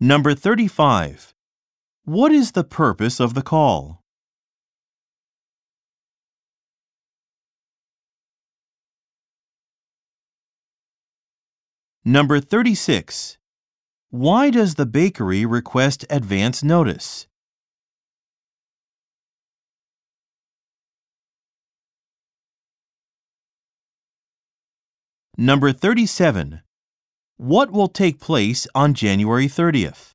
Number 35. What is the purpose of the call? Number 36. Why does the bakery request advance notice? Number 37. What will take place on January 30th?